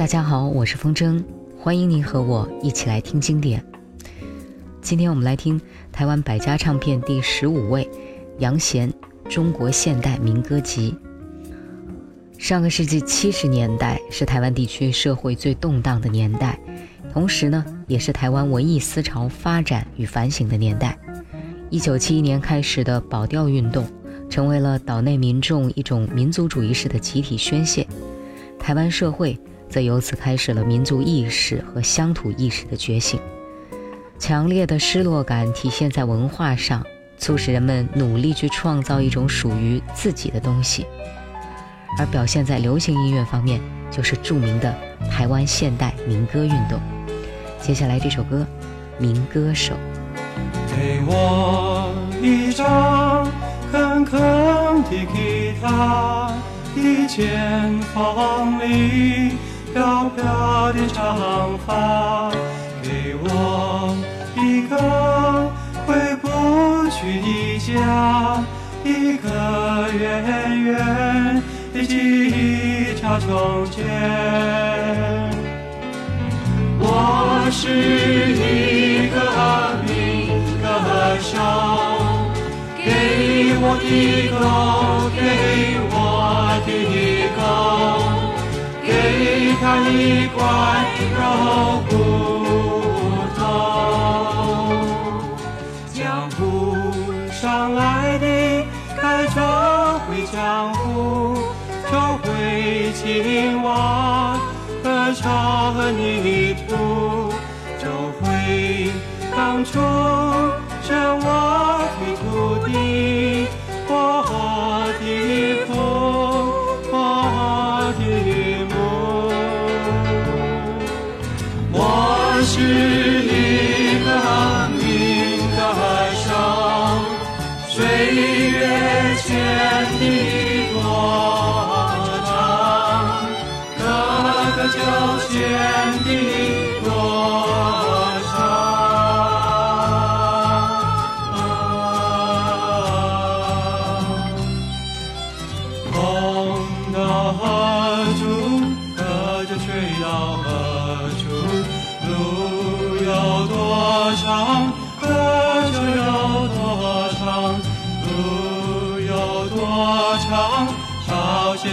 大家好，我是风筝，欢迎您和我一起来听经典。今天我们来听台湾百家唱片第十五位杨贤《中国现代民歌集》。上个世纪七十年代是台湾地区社会最动荡的年代，同时呢，也是台湾文艺思潮发展与反省的年代。一九七一年开始的保钓运动，成为了岛内民众一种民族主义式的集体宣泄。台湾社会则由此开始了民族意识和乡土意识的觉醒，强烈的失落感体现在文化上，促使人们努力去创造一种属于自己的东西。而表现在流行音乐方面，就是著名的台湾现代民歌运动。接下来这首歌《民歌手》。给我一张坑坑的吉他。一剪风里飘飘的长发，给我一个回不去的家，一个远远的记忆插从前。我是一个民歌手，给我的歌，给我。的，他一块肉骨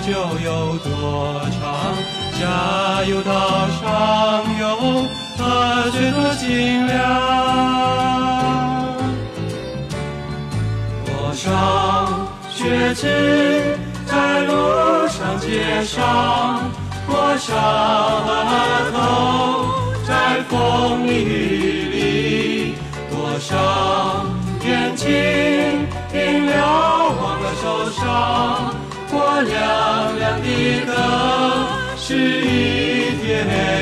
就有多长。加油道上有何最多精良？多少学子在路上街上，多少额头。在风雨里，多少眼睛停留忘了受伤，亮亮的歌是一天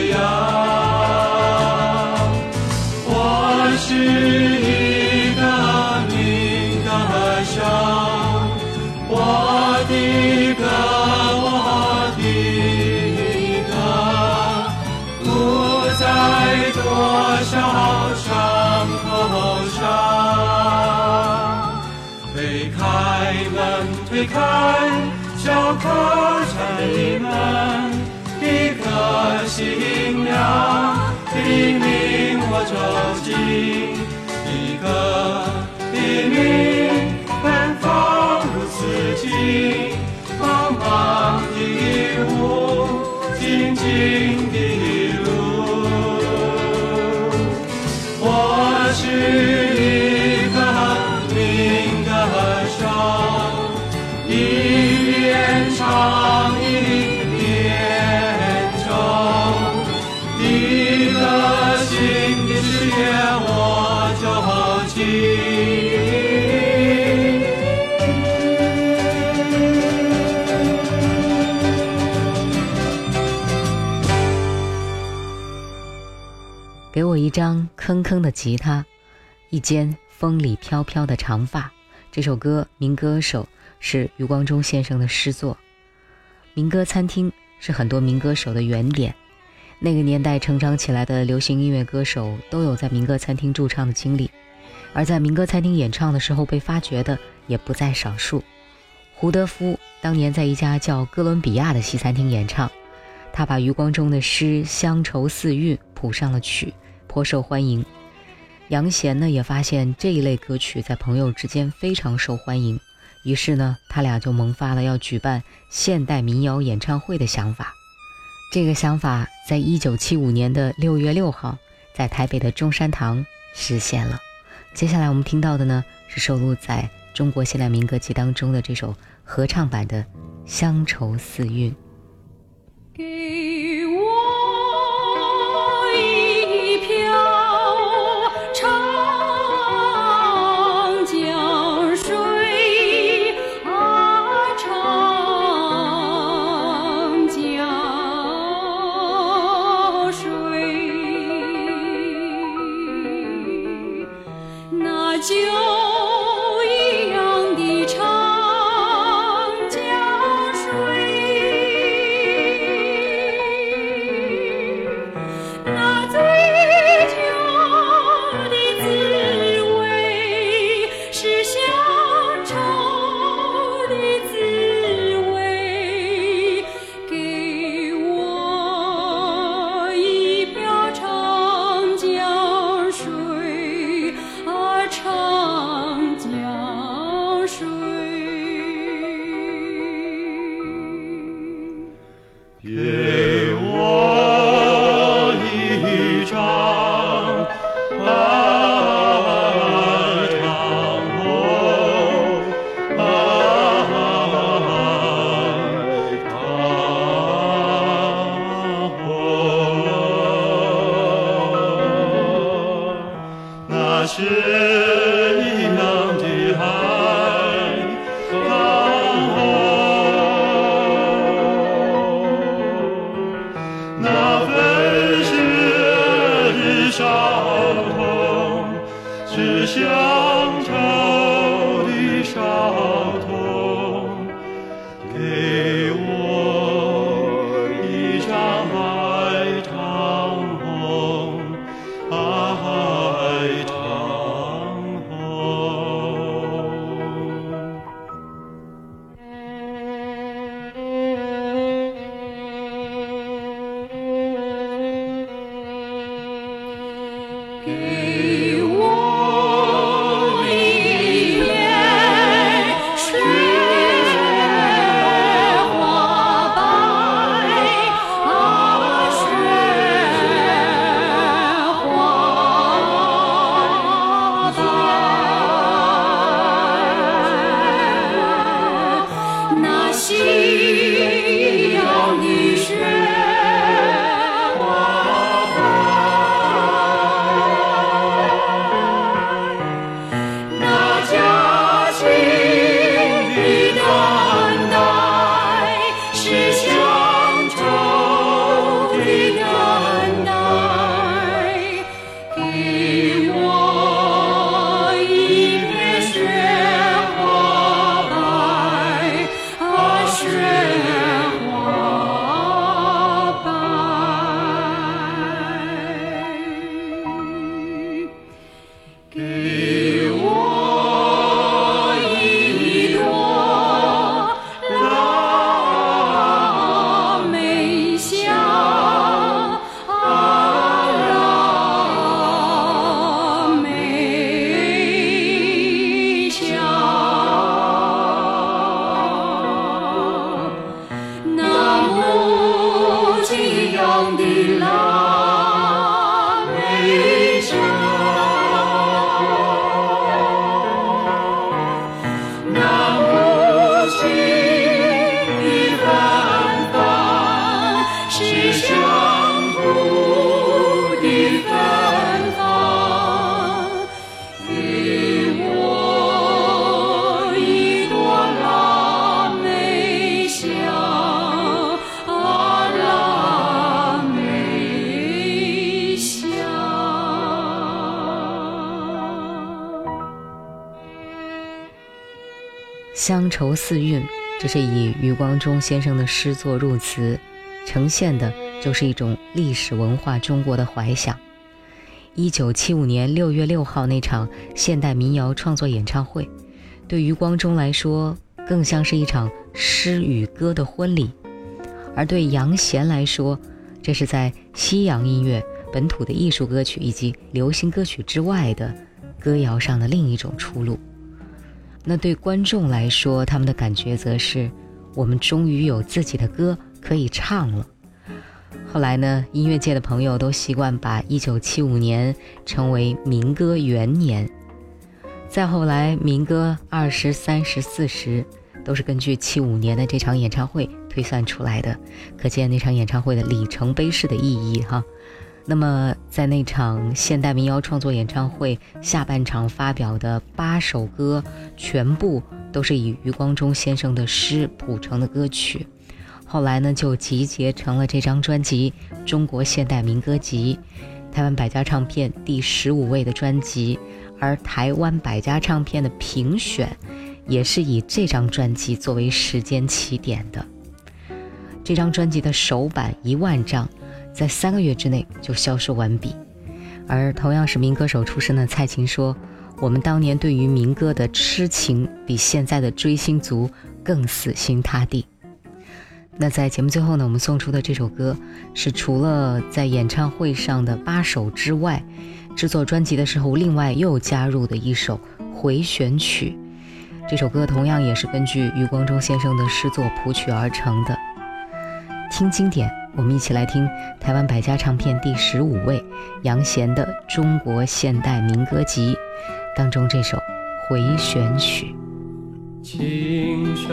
阳。我是一个民歌手，我的歌。心亮，黎明我走进一个黎明，芬芳如此近，茫茫的雾，静静。坑坑的吉他，一肩风里飘飘的长发。这首歌民歌手是余光中先生的诗作。民歌餐厅是很多民歌手的原点，那个年代成长起来的流行音乐歌手都有在民歌餐厅驻唱的经历，而在民歌餐厅演唱的时候被发掘的也不在少数。胡德夫当年在一家叫哥伦比亚的西餐厅演唱。他把余光中的诗《乡愁四韵》谱上了曲，颇受欢迎。杨贤呢也发现这一类歌曲在朋友之间非常受欢迎，于是呢，他俩就萌发了要举办现代民谣演唱会的想法。这个想法在一九七五年的六月六号，在台北的中山堂实现了。接下来我们听到的呢，是收录在中国现代民歌集当中的这首合唱版的《乡愁四韵》。就。雪一样的爱。乡愁四韵，这是以余光中先生的诗作入词，呈现的就是一种历史文化中国的怀想。一九七五年六月六号那场现代民谣创作演唱会，对余光中来说，更像是一场诗与歌的婚礼。而对杨贤来说，这是在西洋音乐、本土的艺术歌曲以及流行歌曲之外的歌谣上的另一种出路。那对观众来说，他们的感觉则是：我们终于有自己的歌可以唱了。后来呢，音乐界的朋友都习惯把1975年称为民歌元年。再后来，民歌二十三十四十都是根据75年的这场演唱会推算出来的，可见那场演唱会的里程碑式的意义哈。那么，在那场现代民谣创作演唱会下半场发表的八首歌，全部都是以余光中先生的诗谱成的歌曲。后来呢，就集结成了这张专辑《中国现代民歌集》，台湾百家唱片第十五位的专辑。而台湾百家唱片的评选，也是以这张专辑作为时间起点的。这张专辑的首版一万张，在三个月之内就销售完毕。而同样是民歌手出身的蔡琴说：“我们当年对于民歌的痴情，比现在的追星族更死心塌地。”那在节目最后呢，我们送出的这首歌是除了在演唱会上的八首之外，制作专辑的时候另外又加入的一首回旋曲。这首歌同样也是根据余光中先生的诗作谱曲而成的。听经典，我们一起来听台湾百家唱片第十五位杨贤的《中国现代民歌集》当中这首回旋曲。青山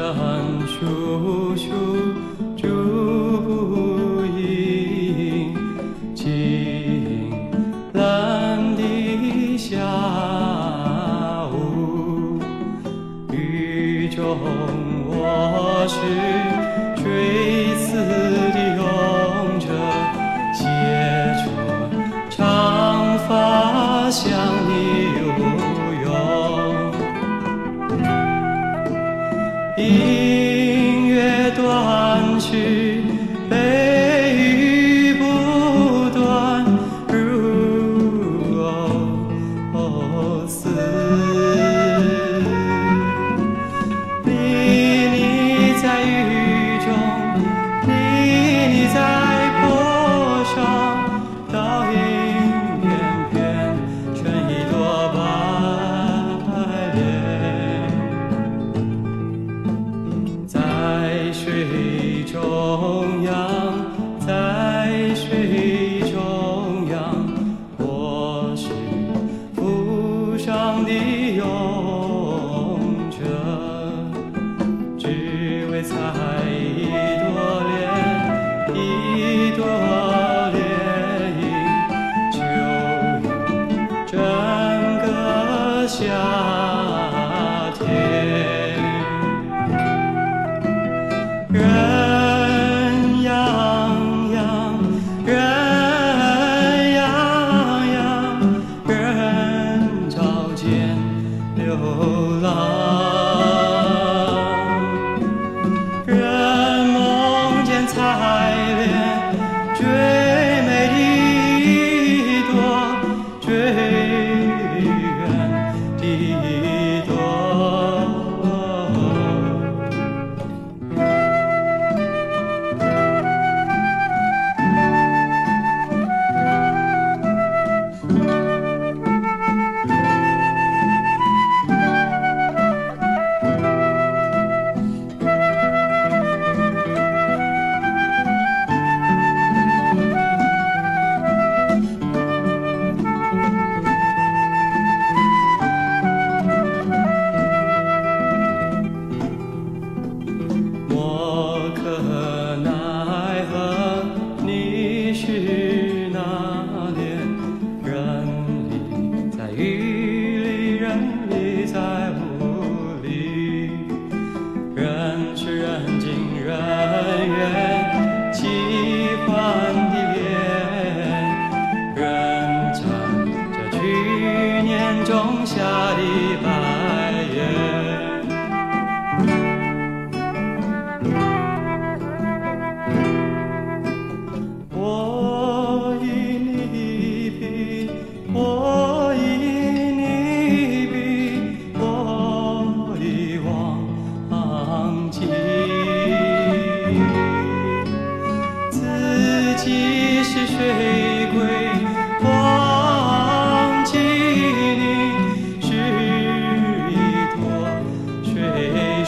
处处 see 中央，在水中央，我是浮上的勇者，只为采一朵莲，一朵莲影，就有整个夏天。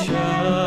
你是一朵水深。